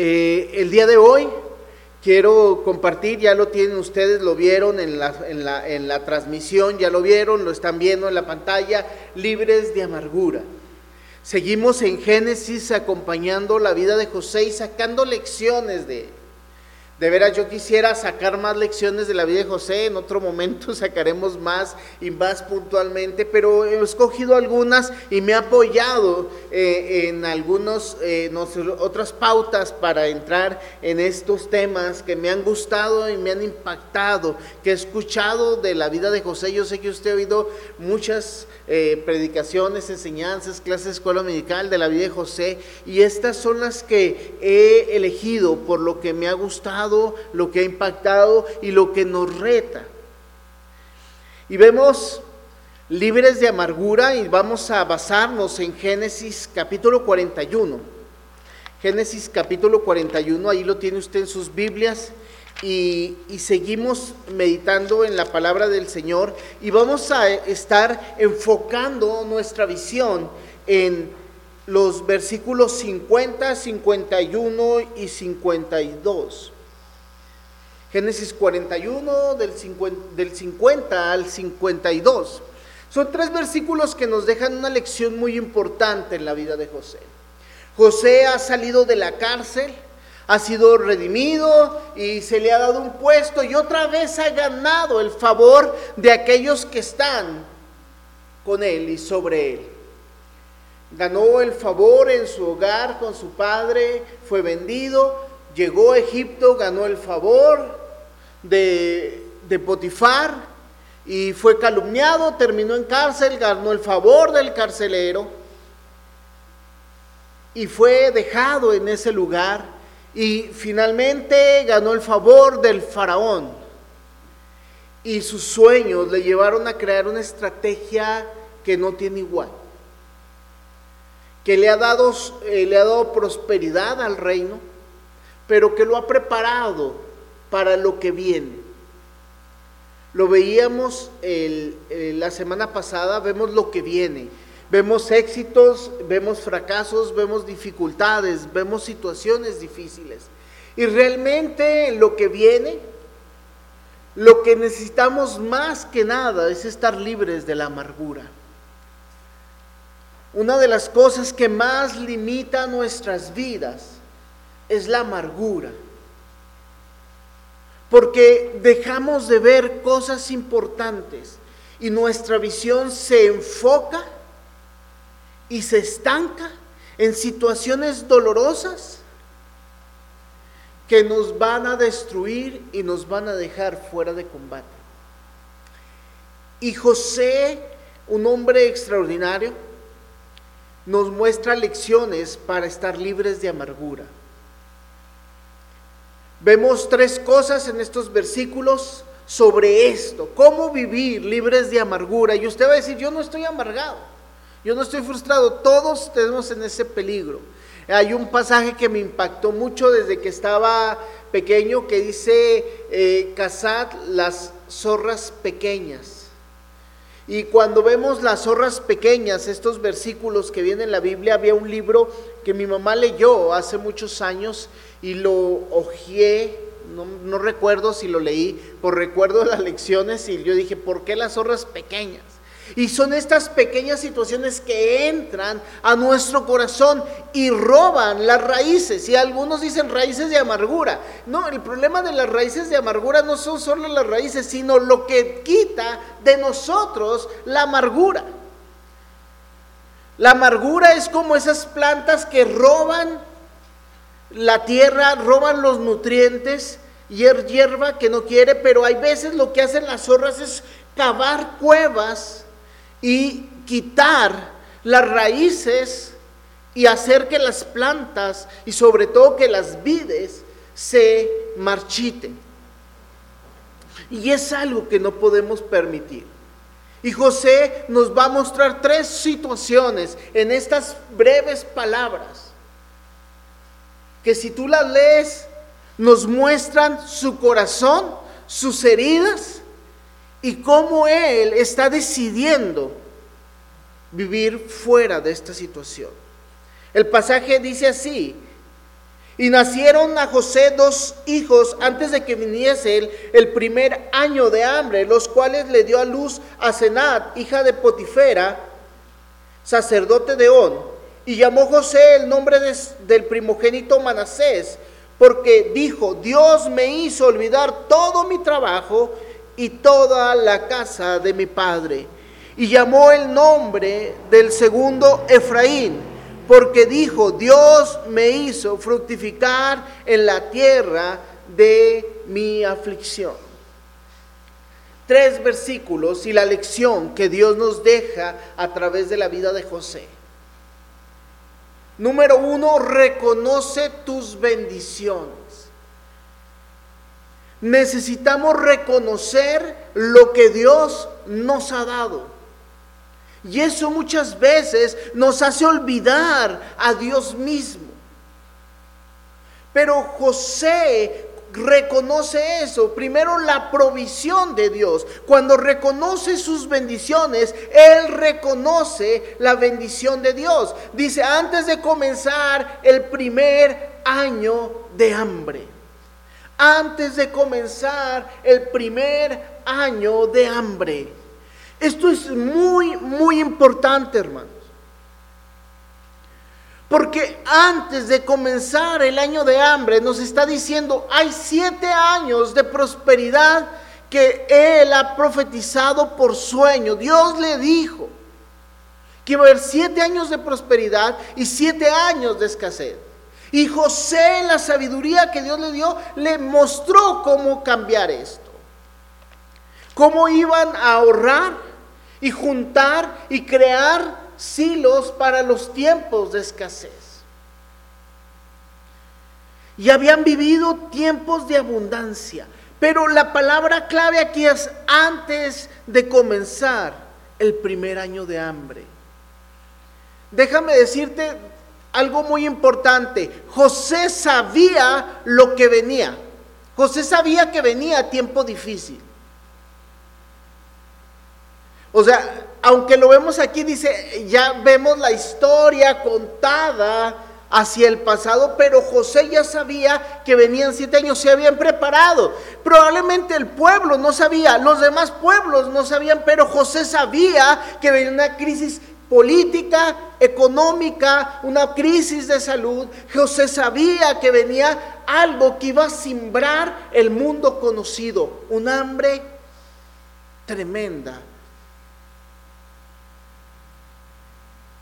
Eh, el día de hoy quiero compartir, ya lo tienen ustedes, lo vieron en la, en, la, en la transmisión, ya lo vieron, lo están viendo en la pantalla, libres de amargura. Seguimos en Génesis acompañando la vida de José y sacando lecciones de él. De veras, yo quisiera sacar más lecciones de la vida de José, en otro momento sacaremos más y más puntualmente, pero he escogido algunas y me he apoyado eh, en algunas eh, otras pautas para entrar en estos temas que me han gustado y me han impactado, que he escuchado de la vida de José. Yo sé que usted ha oído muchas eh, predicaciones, enseñanzas, clases de escuela medical de la vida de José y estas son las que he elegido por lo que me ha gustado lo que ha impactado y lo que nos reta. Y vemos libres de amargura y vamos a basarnos en Génesis capítulo 41. Génesis capítulo 41, ahí lo tiene usted en sus Biblias y, seguimos meditando en la palabra del Señor y vamos a estar enfocando nuestra visión en los versículos 50, 51 y 52. Génesis 41 del 50, al 52. Son tres versículos que nos dejan una lección muy importante en la vida de José. José ha salido de la cárcel, ha sido redimido y se le ha dado un puesto y otra vez ha ganado el favor de aquellos que están con él y sobre él. Ganó el favor en su hogar con su padre, fue vendido, llegó a Egipto, ganó el favor de, Potifar y fue calumniado, terminó en cárcel, ganó el favor del carcelero y fue dejado en ese lugar y finalmente ganó el favor del faraón. Y sus sueños le llevaron a crear una estrategia que no tiene igual, que le ha dado, eh, le ha dado prosperidad al reino, pero que lo ha preparado para lo que viene. Lo veíamos la semana pasada, vemos lo que viene. Vemos éxitos, vemos fracasos, vemos dificultades, vemos situaciones difíciles. Y realmente lo que viene, lo que necesitamos más que nada es estar libres de la amargura. Una de las cosas que más limita nuestras vidas es la amargura porque dejamos de ver cosas importantes y nuestra visión se enfoca y se estanca en situaciones dolorosas que nos van a destruir y nos van a dejar fuera de combate. Y José, un hombre extraordinario, nos muestra lecciones para estar libres de amargura. Vemos tres cosas en estos versículos sobre esto, cómo vivir libres de amargura. Y usted va a decir, yo no estoy amargado, yo no estoy frustrado, todos estamos en ese peligro. Hay un pasaje que me impactó mucho desde que estaba pequeño que dice, eh, cazad las zorras pequeñas. Y cuando vemos las zorras pequeñas, estos versículos que vienen en la Biblia, había un libro que mi mamá leyó hace muchos años y lo hojeé, no, recuerdo si lo leí, por recuerdo las lecciones y yo dije, ¿por qué las zorras pequeñas? Y son estas pequeñas situaciones que entran a nuestro corazón y roban las raíces. Y algunos dicen raíces de amargura. No, el problema de las raíces de amargura no son solo las raíces, sino lo que quita de nosotros la amargura. La amargura es como esas plantas que roban la tierra, roban los nutrientes, hierba que no quiere, pero hay veces lo que hacen las zorras es cavar cuevas y quitar las raíces y hacer que las plantas y sobre todo que las vides se marchiten. Y es algo que no podemos permitir. Y José nos va a mostrar tres situaciones en estas breves palabras que si tú las lees, nos muestran su corazón, sus heridas y cómo Él está decidiendo vivir fuera de esta situación. El pasaje dice así, Y nacieron a José dos hijos antes de que viniese él el primer año de hambre, los cuales le dio a luz a Senat, hija de Potifera, sacerdote de On. Y llamó José el nombre del primogénito Manasés, porque dijo, Dios me hizo olvidar todo mi trabajo y toda la casa de mi padre. Y llamó el nombre del segundo Efraín porque dijo, Dios me hizo fructificar en la tierra de mi aflicción. Tres versículos y la lección que Dios nos deja a través de la vida de José. Número uno, reconoce tus bendiciones. Necesitamos reconocer lo que Dios nos ha dado. Y eso muchas veces nos hace olvidar a Dios mismo. Pero José reconoce eso. Primero la provisión de Dios. Cuando reconoce sus bendiciones, Él reconoce la bendición de Dios. Dice, antes de comenzar el primer año de hambre. Antes de comenzar el primer año de hambre. Esto es muy, muy importante, hermanos. Porque antes de comenzar el año de hambre nos está diciendo, hay siete años de prosperidad que Él ha profetizado por sueño. Dios le dijo que iba a haber siete años de prosperidad y siete años de escasez. Y José, la sabiduría que Dios le dio, le mostró cómo cambiar esto. Cómo iban a ahorrar y juntar y crear silos para los tiempos de escasez. Y habían vivido tiempos de abundancia. Pero la palabra clave aquí es antes de comenzar el primer año de hambre. Déjame decirte algo muy importante. José sabía lo que venía. José sabía que venía tiempo difícil. O sea, aunque lo vemos aquí, dice, ya vemos la historia contada hacia el pasado, pero José ya sabía que venían siete años, se habían preparado. Probablemente el pueblo no sabía, los demás pueblos no sabían, pero José sabía que venía una crisis política, económica, una crisis de salud. José sabía que venía algo que iba a simbrar el mundo conocido, un hambre tremenda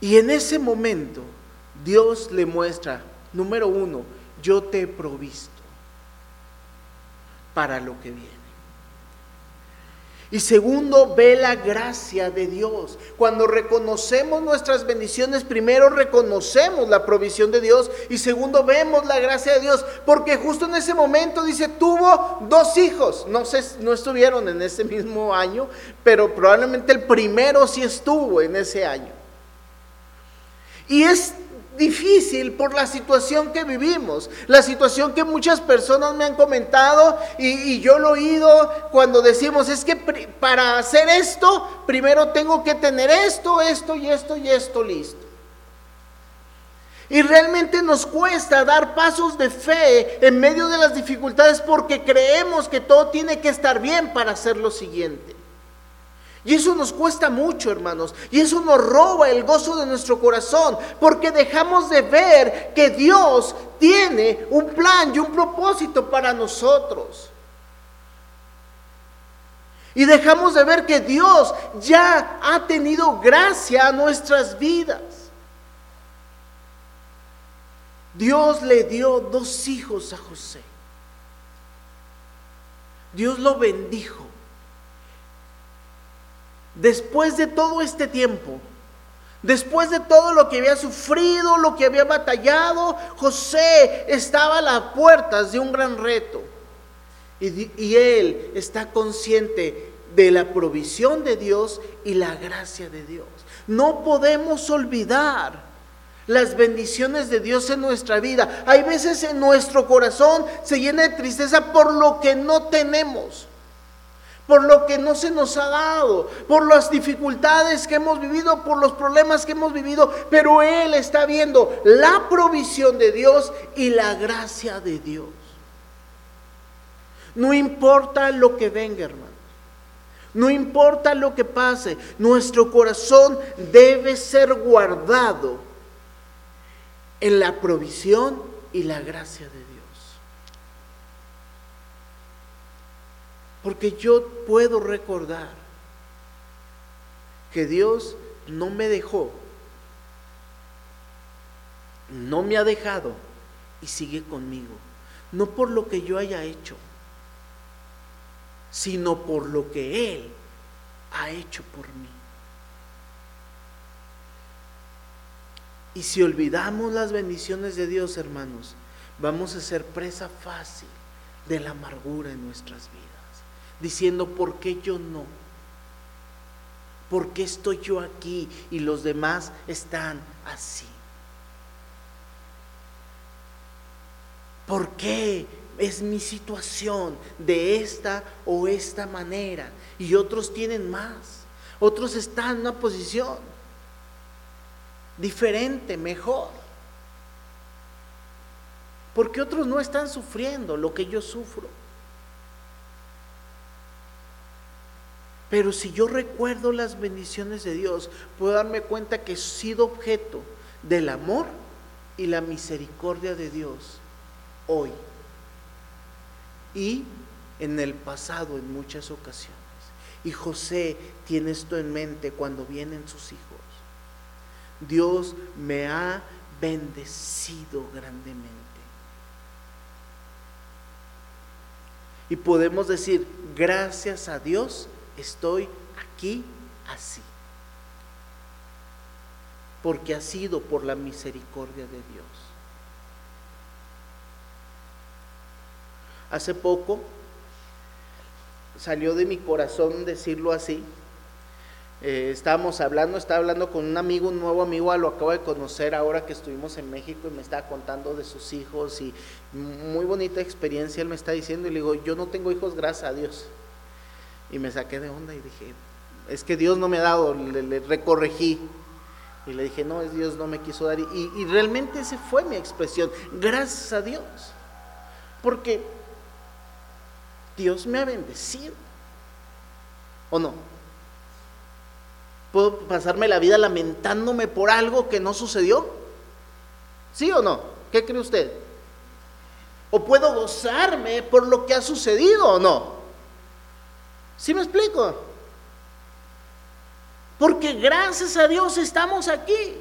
Y en ese momento Dios le muestra, número uno, yo te he provisto para lo que viene. Y segundo, ve la gracia de Dios. Cuando reconocemos nuestras bendiciones, primero reconocemos la provisión de Dios y segundo vemos la gracia de Dios. Porque justo en ese momento dice, tuvo dos hijos. No sé, no estuvieron en ese mismo año, pero probablemente el primero sí estuvo en ese año. Y es difícil por la situación que vivimos, la situación que muchas personas me han comentado y, yo lo he oído cuando decimos, es que para hacer esto, primero tengo que tener esto, esto y esto y esto listo. Y realmente nos cuesta dar pasos de fe en medio de las dificultades porque creemos que todo tiene que estar bien para hacer lo siguiente. Y eso nos cuesta mucho, hermanos. Y eso nos roba el gozo de nuestro corazón. Porque dejamos de ver que Dios tiene un plan y un propósito para nosotros. Y dejamos de ver que Dios ya ha tenido gracia a nuestras vidas. Dios le dio dos hijos a José. Dios lo bendijo después de todo este tiempo, después de todo lo que había sufrido, lo que había batallado, José estaba a las puertas de un gran reto. Y, él está consciente de la provisión de Dios y la gracia de Dios. No podemos olvidar las bendiciones de Dios en nuestra vida. Hay veces en nuestro corazón se llena de tristeza por lo que no tenemos por lo que no se nos ha dado, por las dificultades que hemos vivido, por los problemas que hemos vivido, pero Él está viendo la provisión de Dios y la gracia de Dios. No importa lo que venga, hermano. No importa lo que pase, nuestro corazón debe ser guardado en la provisión y la gracia de Dios. Porque yo puedo recordar que Dios no me dejó, no me ha dejado y sigue conmigo. No por lo que yo haya hecho, sino por lo que Él ha hecho por mí. Y si olvidamos las bendiciones de Dios, hermanos, vamos a ser presa fácil de la amargura en nuestras vidas diciendo, ¿por qué yo no? ¿Por qué estoy yo aquí y los demás están así? ¿Por qué es mi situación de esta o esta manera? Y otros tienen más. Otros están en una posición diferente, mejor. Porque otros no están sufriendo lo que yo sufro. Pero si yo recuerdo las bendiciones de Dios, puedo darme cuenta que he sido objeto del amor y la misericordia de Dios hoy y en el pasado en muchas ocasiones. Y José tiene esto en mente cuando vienen sus hijos. Dios me ha bendecido grandemente. Y podemos decir, gracias a Dios estoy aquí así. Porque ha sido por la misericordia de Dios. Hace poco salió de mi corazón decirlo así. Eh, estábamos hablando, estaba hablando con un amigo, un nuevo amigo, lo acabo de conocer ahora que estuvimos en México y me estaba contando de sus hijos y muy bonita experiencia él me está diciendo y le digo, yo no tengo hijos, gracias a Dios. Y me saqué de onda y dije, es que Dios no me ha dado, le, recorregí. Y le dije, no, es Dios no me quiso dar. Y, y realmente esa fue mi expresión, gracias a Dios. Porque Dios me ha bendecido. ¿O no? ¿Puedo pasarme la vida lamentándome por algo que no sucedió? ¿Sí o no? ¿Qué cree usted? ¿O puedo gozarme por lo que ha sucedido o no? ¿Sí me explico? Porque gracias a Dios estamos aquí.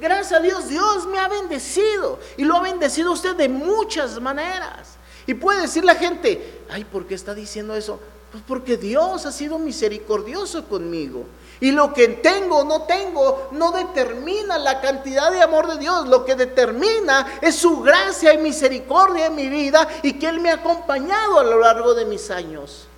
Gracias a Dios, Dios me ha bendecido. Y lo ha bendecido usted de muchas maneras. Y puede decir la gente, ay, ¿por qué está diciendo eso? Pues porque Dios ha sido misericordioso conmigo. Y lo que tengo o no tengo no determina la cantidad de amor de Dios. Lo que determina es su gracia y misericordia en mi vida y que Él me ha acompañado a lo largo de mis años.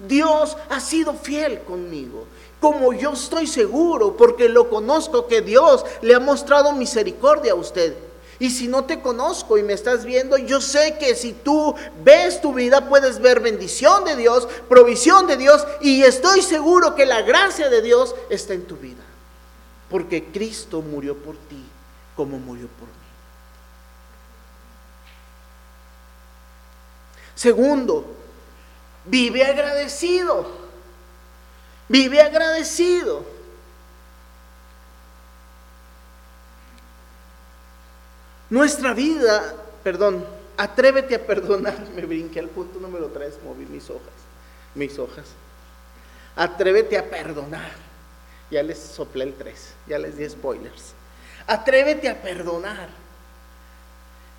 Dios ha sido fiel conmigo. Como yo estoy seguro, porque lo conozco, que Dios le ha mostrado misericordia a usted. Y si no te conozco y me estás viendo, yo sé que si tú ves tu vida, puedes ver bendición de Dios, provisión de Dios, y estoy seguro que la gracia de Dios está en tu vida. Porque Cristo murió por ti como murió por mí. Segundo, Vive agradecido. Vive agradecido. Nuestra vida, perdón, atrévete a perdonar. Me brinqué al punto número 3, moví mis hojas. Mis hojas. Atrévete a perdonar. Ya les soplé el 3, ya les di spoilers. Atrévete a perdonar.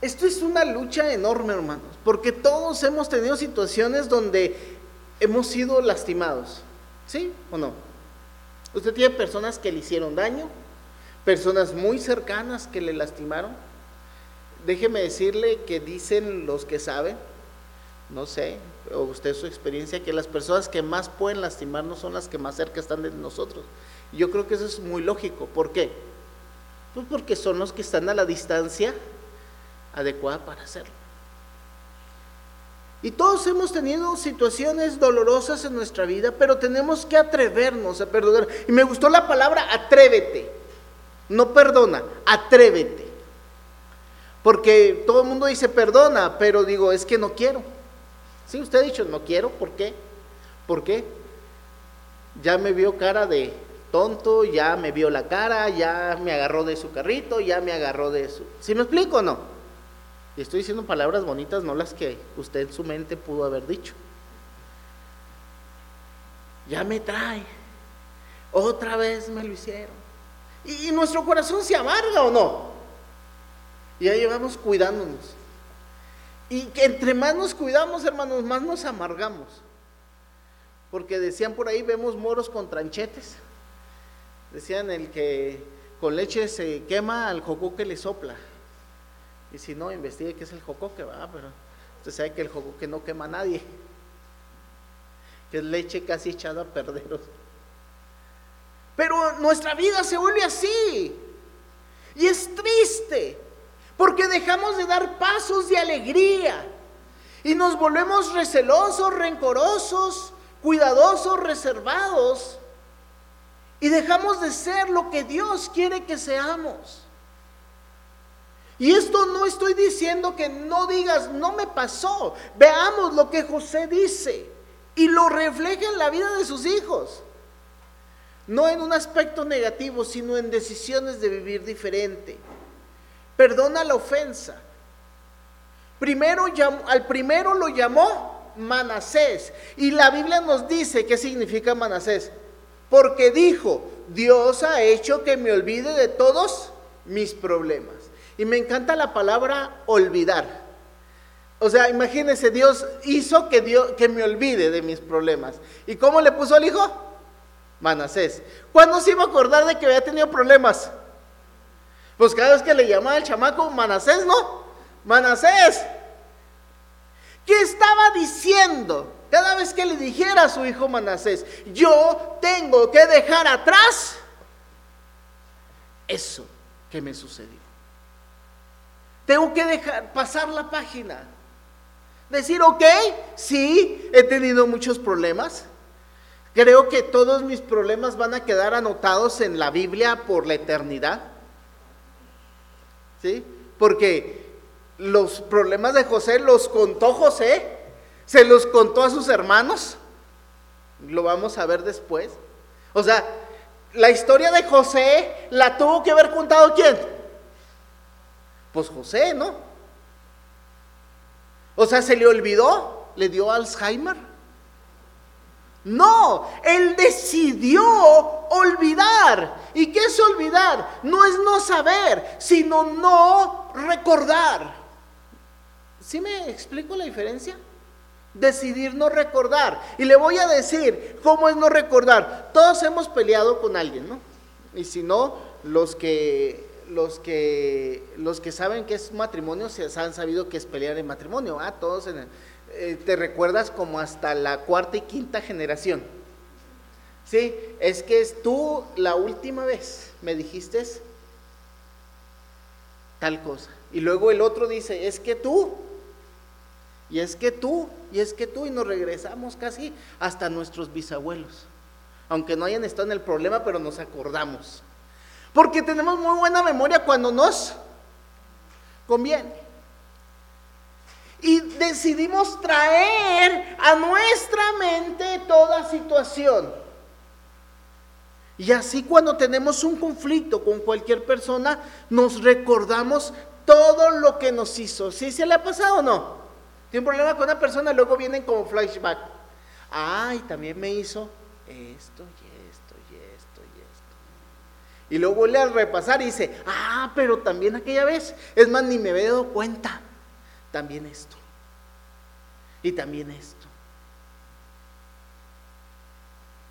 Esto es una lucha enorme, hermanos, porque todos hemos tenido situaciones donde hemos sido lastimados, ¿sí o no? Usted tiene personas que le hicieron daño, personas muy cercanas que le lastimaron. Déjeme decirle que dicen los que saben, no sé, o usted su experiencia, que las personas que más pueden lastimarnos son las que más cerca están de nosotros. Yo creo que eso es muy lógico. ¿Por qué? Pues porque son los que están a la distancia adecuada para hacerlo. Y todos hemos tenido situaciones dolorosas en nuestra vida, pero tenemos que atrevernos a perdonar. Y me gustó la palabra atrévete. No perdona, atrévete. Porque todo el mundo dice perdona, pero digo, es que no quiero. Sí, usted ha dicho, no quiero, ¿por qué? ¿Por qué? Ya me vio cara de tonto, ya me vio la cara, ya me agarró de su carrito, ya me agarró de su... ¿Sí me explico o no? Y estoy diciendo palabras bonitas, no las que usted en su mente pudo haber dicho. Ya me trae. Otra vez me lo hicieron. Y, nuestro corazón se amarga o no. Y ahí vamos cuidándonos. Y que entre más nos cuidamos, hermanos, más nos amargamos. Porque decían por ahí, vemos moros con tranchetes. Decían el que con leche se quema, al jocó que le sopla. Y si no, investigue qué es el jocoque, va, pero usted sabe que el jocoque no quema a nadie, que es leche casi echada a perder. Pero nuestra vida se vuelve así. Y es triste, porque dejamos de dar pasos de alegría y nos volvemos recelosos, rencorosos, cuidadosos, reservados y dejamos de ser lo que Dios quiere que seamos. Y esto no estoy diciendo que no digas, no me pasó. Veamos lo que José dice y lo refleja en la vida de sus hijos. No en un aspecto negativo, sino en decisiones de vivir diferente. Perdona la ofensa. Primero al primero lo llamó Manasés. Y la Biblia nos dice qué significa Manasés. Porque dijo, Dios ha hecho que me olvide de todos mis problemas. Y me encanta la palabra olvidar. O sea, imagínense, Dios hizo que, Dios, que me olvide de mis problemas. ¿Y cómo le puso al hijo? Manasés. ¿Cuándo se iba a acordar de que había tenido problemas? Pues cada vez que le llamaba al chamaco, Manasés, ¿no? Manasés. ¿Qué estaba diciendo? Cada vez que le dijera a su hijo Manasés, yo tengo que dejar atrás eso que me sucedió. Tengo que dejar pasar la página. Decir, ok, sí, he tenido muchos problemas. Creo que todos mis problemas van a quedar anotados en la Biblia por la eternidad. ¿Sí? Porque los problemas de José los contó José, se los contó a sus hermanos. Lo vamos a ver después. O sea, la historia de José la tuvo que haber contado quién? Pues José, ¿no? O sea, ¿se le olvidó? ¿Le dio Alzheimer? No, él decidió olvidar. ¿Y qué es olvidar? No es no saber, sino no recordar. ¿Sí me explico la diferencia? Decidir no recordar. Y le voy a decir cómo es no recordar. Todos hemos peleado con alguien, ¿no? Y si no, los que los que, los que saben que es matrimonio se han sabido que es pelear en matrimonio. Ah, todos eh, te recuerdas como hasta la cuarta y quinta generación. Sí, es que es tú la última vez me dijiste tal cosa. Y luego el otro dice, es que tú, y es que tú, y es que tú, y nos regresamos casi hasta nuestros bisabuelos. Aunque no hayan estado en el problema, pero nos acordamos. Porque tenemos muy buena memoria cuando nos conviene. Y decidimos traer a nuestra mente toda situación. Y así cuando tenemos un conflicto con cualquier persona, nos recordamos todo lo que nos hizo. ¿Sí se le ha pasado o no? Tiene un problema con una persona, luego vienen como flashback. Ay, también me hizo esto y y luego vuelve a repasar y dice, ah, pero también aquella vez, es más, ni me había dado cuenta, también esto. Y también esto.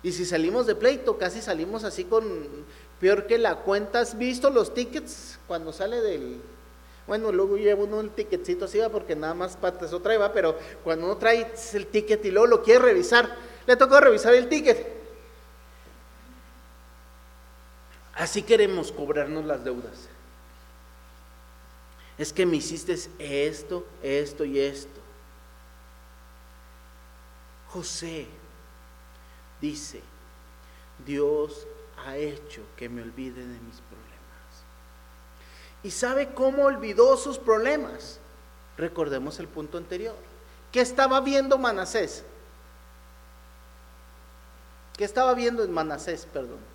Y si salimos de pleito, casi salimos así con, peor que la cuenta. ¿Has visto los tickets cuando sale del... Bueno, luego lleva uno el ticketcito así, va, porque nada más patas otra va, pero cuando uno trae el ticket y luego lo quiere revisar, le toca revisar el ticket. Así queremos cobrarnos las deudas. Es que me hiciste esto, esto y esto. José dice, Dios ha hecho que me olvide de mis problemas. ¿Y sabe cómo olvidó sus problemas? Recordemos el punto anterior. ¿Qué estaba viendo Manasés? ¿Qué estaba viendo en Manasés, perdón?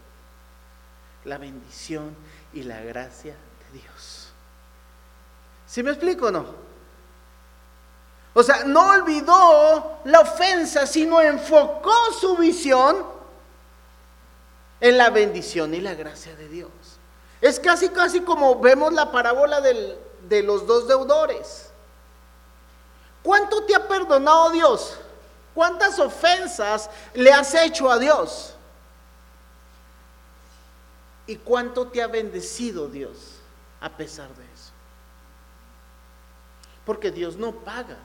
La bendición y la gracia de Dios. ¿Sí me explico o no? O sea, no olvidó la ofensa, sino enfocó su visión en la bendición y la gracia de Dios. Es casi, casi como vemos la parábola de los dos deudores. ¿Cuánto te ha perdonado Dios? ¿Cuántas ofensas le has hecho a Dios? ¿Y cuánto te ha bendecido Dios a pesar de eso? Porque Dios no paga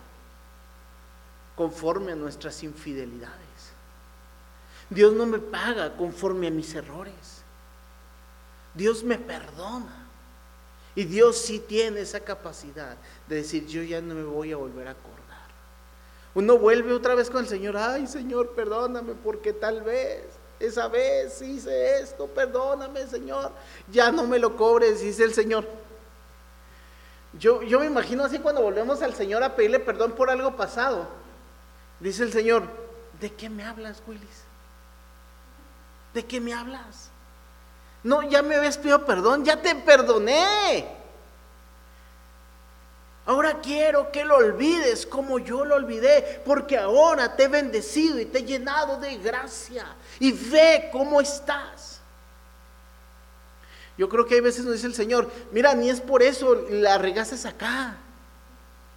conforme a nuestras infidelidades. Dios no me paga conforme a mis errores. Dios me perdona. Y Dios sí tiene esa capacidad de decir, yo ya no me voy a volver a acordar. Uno vuelve otra vez con el Señor, ay Señor, perdóname porque tal vez esa vez hice esto, perdóname Señor, ya no me lo cobres, dice el Señor. Yo, yo me imagino así cuando volvemos al Señor a pedirle perdón por algo pasado. Dice el Señor, ¿de qué me hablas, Willis? ¿De qué me hablas? No, ya me habías pedido perdón, ya te perdoné. Ahora quiero que lo olvides como yo lo olvidé, porque ahora te he bendecido y te he llenado de gracia. Y ve cómo estás. Yo creo que hay veces nos dice el Señor, mira, ni es por eso la regases acá.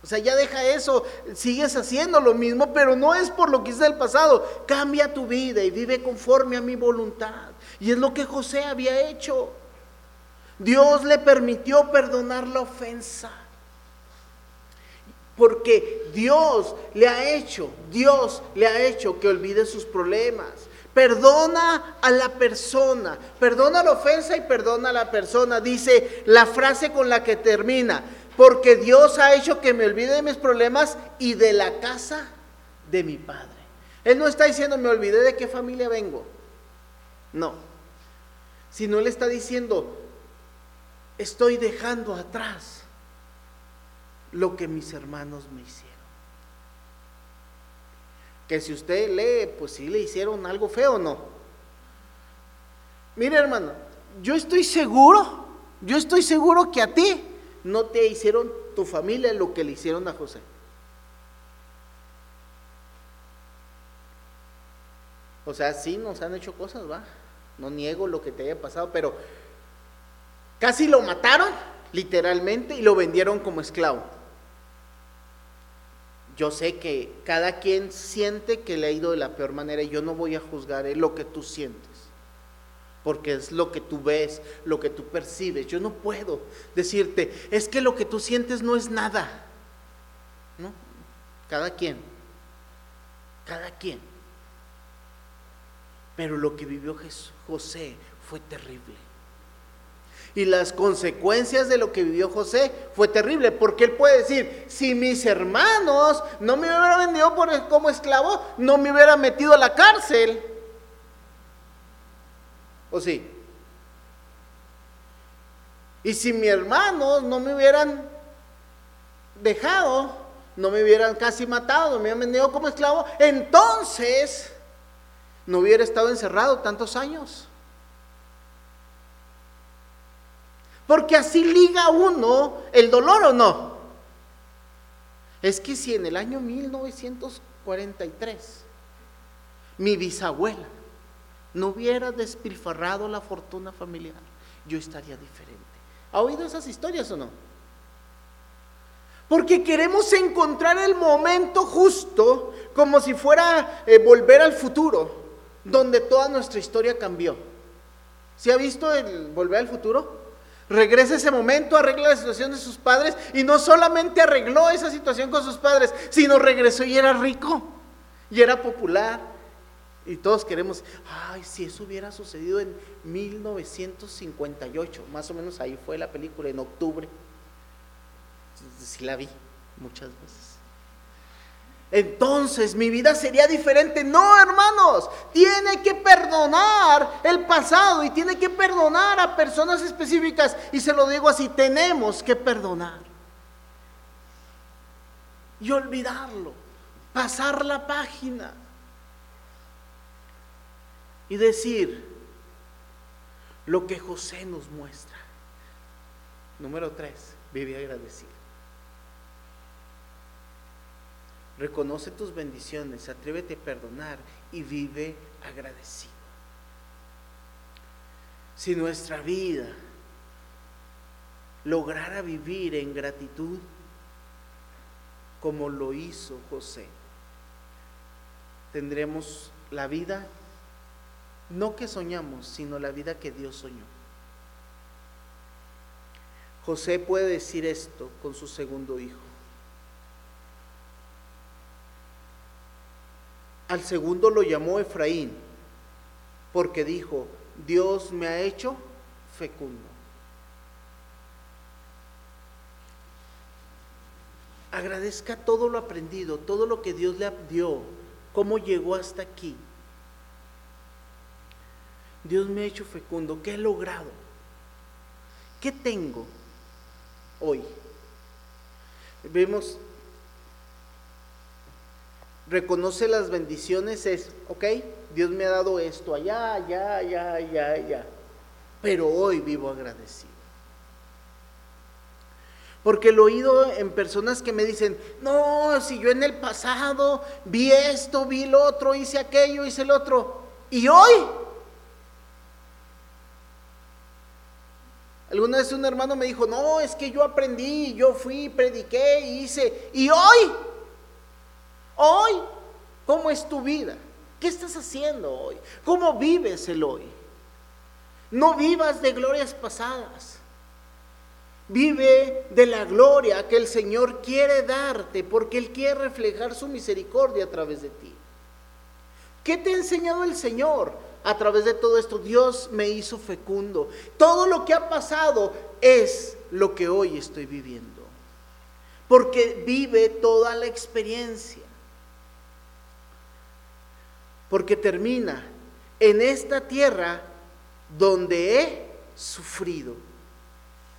O sea, ya deja eso, sigues haciendo lo mismo, pero no es por lo que hice el pasado. Cambia tu vida y vive conforme a mi voluntad. Y es lo que José había hecho. Dios le permitió perdonar la ofensa. Porque Dios le ha hecho, Dios le ha hecho que olvide sus problemas. Perdona a la persona, perdona la ofensa y perdona a la persona. Dice la frase con la que termina, porque Dios ha hecho que me olvide de mis problemas y de la casa de mi padre. Él no está diciendo me olvidé de qué familia vengo. No. Sino él está diciendo estoy dejando atrás lo que mis hermanos me hicieron. Que si usted lee, pues si le hicieron algo feo o no. Mire hermano, yo estoy seguro, yo estoy seguro que a ti no te hicieron tu familia lo que le hicieron a José. O sea, sí nos han hecho cosas, va. No niego lo que te haya pasado, pero casi lo mataron, literalmente, y lo vendieron como esclavo yo sé que cada quien siente que le ha ido de la peor manera y yo no voy a juzgar lo que tú sientes, porque es lo que tú ves, lo que tú percibes. Yo no puedo decirte, es que lo que tú sientes no es nada. ¿No? Cada quien, cada quien. Pero lo que vivió José fue terrible. Y las consecuencias de lo que vivió José fue terrible, porque él puede decir, si mis hermanos no me hubieran vendido por, como esclavo, no me hubieran metido a la cárcel. ¿O sí? Y si mis hermanos no me hubieran dejado, no me hubieran casi matado, no me hubieran vendido como esclavo, entonces no hubiera estado encerrado tantos años. Porque así liga uno el dolor o no. Es que si en el año 1943 mi bisabuela no hubiera despilfarrado la fortuna familiar, yo estaría diferente. ¿Ha oído esas historias o no? Porque queremos encontrar el momento justo como si fuera eh, volver al futuro, donde toda nuestra historia cambió. ¿Se ha visto el volver al futuro? Regresa ese momento, arregla la situación de sus padres y no solamente arregló esa situación con sus padres, sino regresó y era rico y era popular. Y todos queremos, ay, si eso hubiera sucedido en 1958, más o menos ahí fue la película, en octubre. Sí la vi muchas veces. Entonces mi vida sería diferente. No, hermanos, tiene que perdonar el pasado y tiene que perdonar a personas específicas. Y se lo digo así, tenemos que perdonar. Y olvidarlo, pasar la página y decir lo que José nos muestra. Número tres, vive agradecido. Reconoce tus bendiciones, atrévete a perdonar y vive agradecido. Si nuestra vida lograra vivir en gratitud como lo hizo José, tendremos la vida no que soñamos, sino la vida que Dios soñó. José puede decir esto con su segundo hijo. Al segundo lo llamó Efraín, porque dijo, Dios me ha hecho fecundo. Agradezca todo lo aprendido, todo lo que Dios le dio, cómo llegó hasta aquí. Dios me ha hecho fecundo, ¿qué he logrado? ¿Qué tengo hoy? Vemos reconoce las bendiciones es, ok, Dios me ha dado esto allá, allá, allá, allá, allá, pero hoy vivo agradecido. Porque lo he oído en personas que me dicen, no, si yo en el pasado vi esto, vi lo otro, hice aquello, hice el otro, y hoy. Alguna vez un hermano me dijo, no, es que yo aprendí, yo fui, prediqué, hice, y hoy Hoy, ¿cómo es tu vida? ¿Qué estás haciendo hoy? ¿Cómo vives el hoy? No vivas de glorias pasadas. Vive de la gloria que el Señor quiere darte porque Él quiere reflejar su misericordia a través de ti. ¿Qué te ha enseñado el Señor? A través de todo esto, Dios me hizo fecundo. Todo lo que ha pasado es lo que hoy estoy viviendo. Porque vive toda la experiencia porque termina en esta tierra donde he sufrido.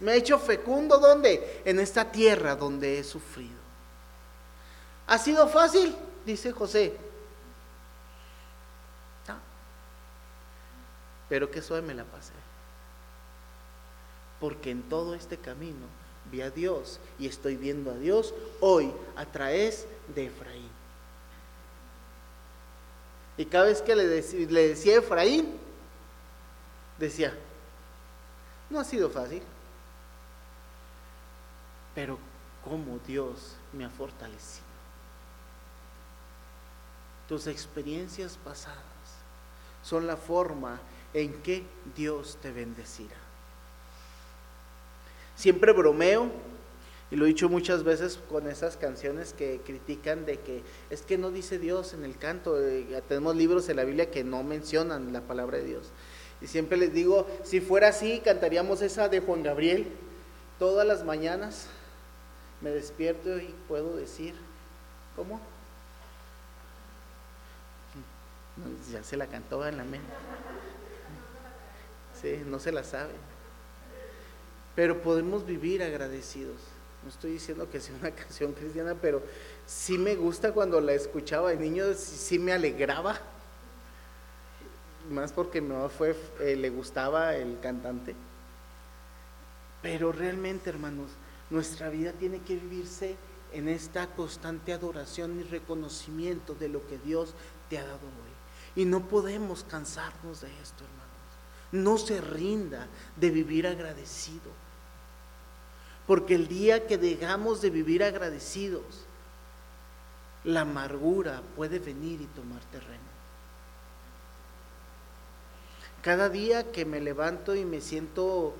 Me ha hecho fecundo ¿dónde? En esta tierra donde he sufrido. ¿Ha sido fácil? Dice José. Pero que suave me la pasé. Porque en todo este camino vi a Dios y estoy viendo a Dios hoy a través de Efraín. Y cada vez que le, le decía Efraín, decía, no ha sido fácil, pero cómo Dios me ha fortalecido. Tus experiencias pasadas son la forma en que Dios te bendecirá. Siempre bromeo y lo he dicho muchas veces con esas canciones que critican de que es que no dice Dios en el canto. Eh, tenemos libros en la Biblia que no mencionan la palabra de Dios. Y siempre les digo, si fuera así, cantaríamos esa de Juan Gabriel. Todas las mañanas me despierto y puedo decir, ¿cómo? ya se la cantó en la mente. Sí, no se la sabe. Pero podemos vivir agradecidos. No estoy diciendo que sea una canción cristiana, pero sí me gusta cuando la escuchaba de niño, sí, me alegraba. Más porque mi mamá fue, eh, le gustaba el cantante. Pero realmente, hermanos, nuestra vida tiene que vivirse en esta constante adoración y reconocimiento de lo que Dios te ha dado hoy. Y no podemos cansarnos de esto, hermanos. No se rinda de vivir agradecido. Porque el día que dejamos de vivir agradecidos, la amargura puede venir y tomar terreno. Cada día que me levanto y me siento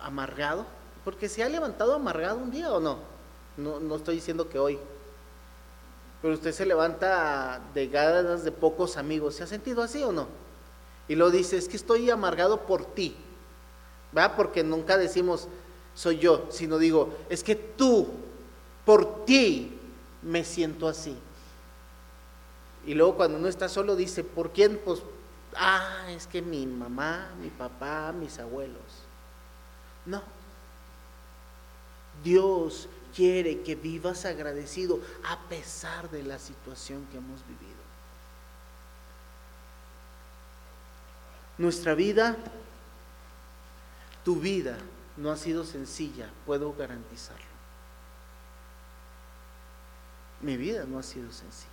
amargado, porque se ha levantado amargado un día o no, no, no estoy diciendo que hoy, pero usted se levanta de ganas de pocos amigos, ¿se ha sentido así o no? Y lo dice, es que estoy amargado por ti, ¿va? Porque nunca decimos, soy yo, sino digo, es que tú, por ti, me siento así. Y luego cuando uno está solo dice, ¿por quién? Pues, ah, es que mi mamá, mi papá, mis abuelos. No. Dios quiere que vivas agradecido a pesar de la situación que hemos vivido. Nuestra vida, tu vida, no ha sido sencilla, puedo garantizarlo. Mi vida no ha sido sencilla.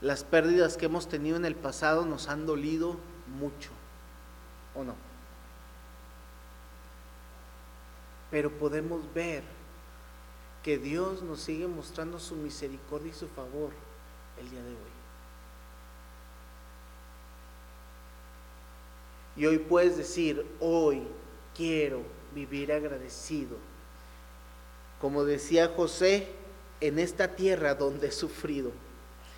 Las pérdidas que hemos tenido en el pasado nos han dolido mucho, ¿o no? Pero podemos ver que Dios nos sigue mostrando su misericordia y su favor el día de hoy. Y hoy puedes decir, hoy quiero vivir agradecido. Como decía José, en esta tierra donde he sufrido.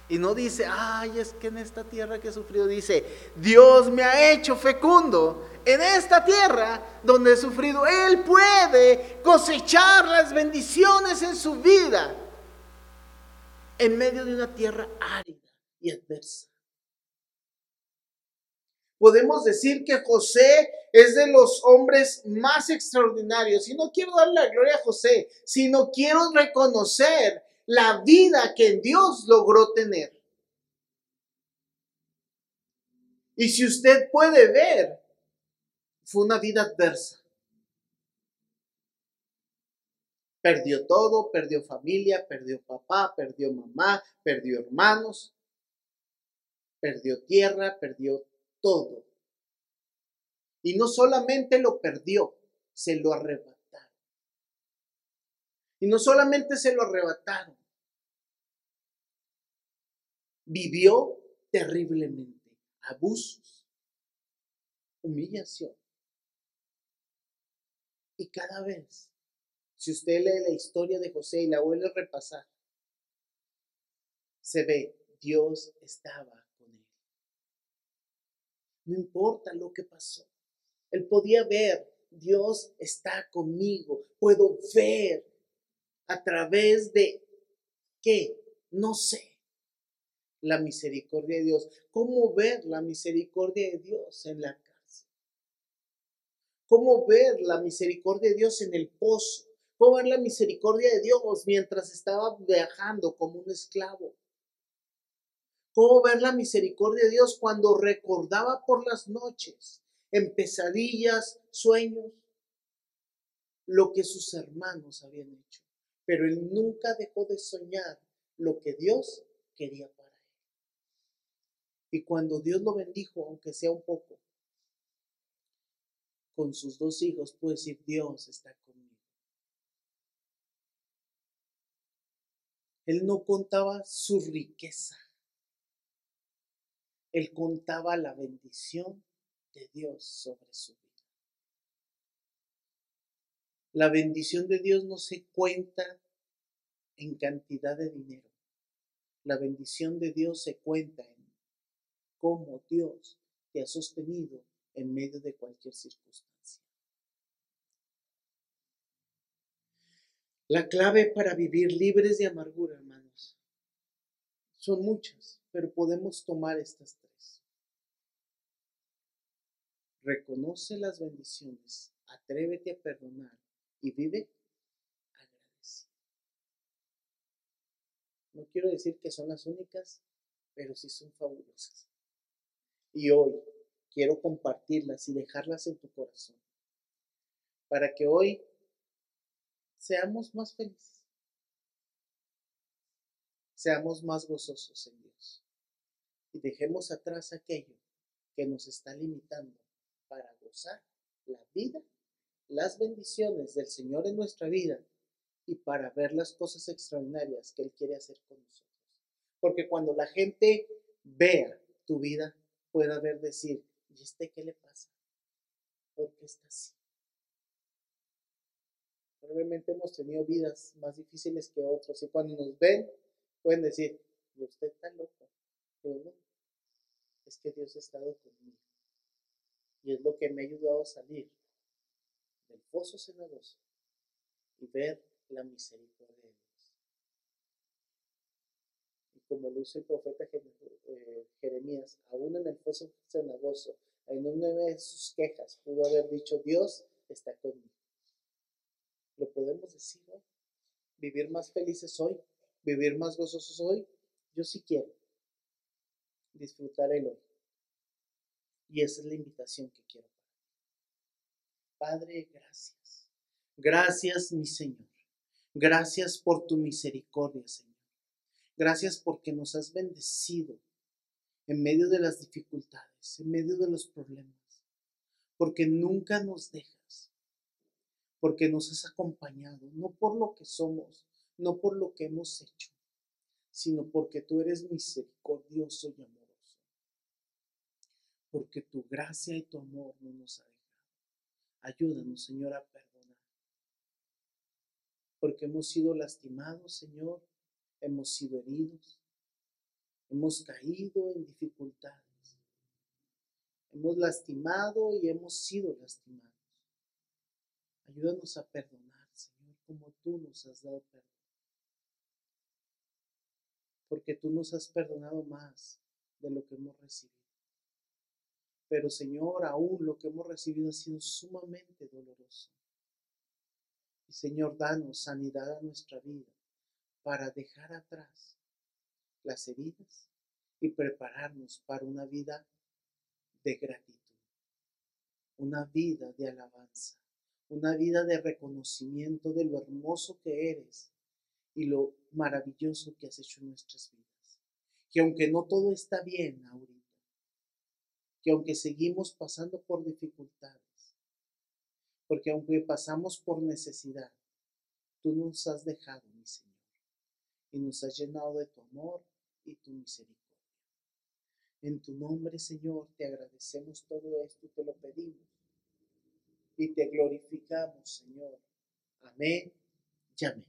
Y no dice, ay, es que en esta tierra que he sufrido, dice, Dios me ha hecho fecundo. En esta tierra donde he sufrido, Él puede cosechar las bendiciones en su vida. En medio de una tierra árida y adversa. Podemos decir que José es de los hombres más extraordinarios. Y no quiero darle la gloria a José, sino quiero reconocer la vida que Dios logró tener. Y si usted puede ver, fue una vida adversa. Perdió todo, perdió familia, perdió papá, perdió mamá, perdió hermanos, perdió tierra, perdió todo. Y no solamente lo perdió, se lo arrebataron. Y no solamente se lo arrebataron, vivió terriblemente abusos, humillación. Y cada vez, si usted lee la historia de José y la vuelve a repasar, se ve, Dios estaba no importa lo que pasó. Él podía ver, Dios está conmigo. Puedo ver a través de qué, no sé, la misericordia de Dios. ¿Cómo ver la misericordia de Dios en la cárcel? ¿Cómo ver la misericordia de Dios en el pozo? ¿Cómo ver la misericordia de Dios mientras estaba viajando como un esclavo? ¿Cómo ver la misericordia de Dios cuando recordaba por las noches, en pesadillas, sueños, lo que sus hermanos habían hecho? Pero él nunca dejó de soñar lo que Dios quería para él. Y cuando Dios lo bendijo, aunque sea un poco, con sus dos hijos, puede decir, Dios está conmigo. Él no contaba su riqueza él contaba la bendición de Dios sobre su vida. La bendición de Dios no se cuenta en cantidad de dinero. La bendición de Dios se cuenta en cómo Dios te ha sostenido en medio de cualquier circunstancia. La clave para vivir libres de amargura, son muchas pero podemos tomar estas tres. Reconoce las bendiciones, atrévete a perdonar y vive agradecido. No quiero decir que son las únicas, pero sí son fabulosas. Y hoy quiero compartirlas y dejarlas en tu corazón para que hoy seamos más felices seamos más gozosos en Dios y dejemos atrás aquello que nos está limitando para gozar la vida, las bendiciones del Señor en nuestra vida y para ver las cosas extraordinarias que Él quiere hacer con nosotros. Porque cuando la gente vea tu vida, pueda ver decir, ¿y este qué le pasa? ¿Por qué está así? Probablemente hemos tenido vidas más difíciles que otros y cuando nos ven Pueden decir, usted está loco, pero no, es que Dios ha estado conmigo. Y es lo que me ha ayudado a salir del pozo cenagoso y ver la misericordia de Dios. como lo hizo el profeta eh, Jeremías, aún en el foso cenagoso, en una de sus quejas, pudo haber dicho, Dios está conmigo. Lo podemos decir hoy. Vivir más felices hoy, vivir más gozosos hoy. Yo sí quiero disfrutar el hoy. Y esa es la invitación que quiero Padre, gracias. Gracias, mi Señor. Gracias por tu misericordia, Señor. Gracias porque nos has bendecido en medio de las dificultades, en medio de los problemas, porque nunca nos dejas, porque nos has acompañado, no por lo que somos, no por lo que hemos hecho, sino porque tú eres misericordioso y amoroso, porque tu gracia y tu amor no nos ha dejado. Ayúdanos, Señor, a perdonar, porque hemos sido lastimados, Señor, hemos sido heridos, hemos caído en dificultades, hemos lastimado y hemos sido lastimados. Ayúdanos a perdonar, Señor, como tú nos has dado perdón. Porque tú nos has perdonado más de lo que hemos recibido. Pero Señor, aún lo que hemos recibido ha sido sumamente doloroso. Y Señor, danos sanidad a nuestra vida para dejar atrás las heridas y prepararnos para una vida de gratitud, una vida de alabanza, una vida de reconocimiento de lo hermoso que eres y lo maravilloso que has hecho en nuestras vidas. Que aunque no todo está bien ahorita, que aunque seguimos pasando por dificultades, porque aunque pasamos por necesidad, tú nos has dejado, mi Señor, y nos has llenado de tu amor y tu misericordia. En tu nombre, Señor, te agradecemos todo esto y te lo pedimos. Y te glorificamos, Señor. Amén y amén.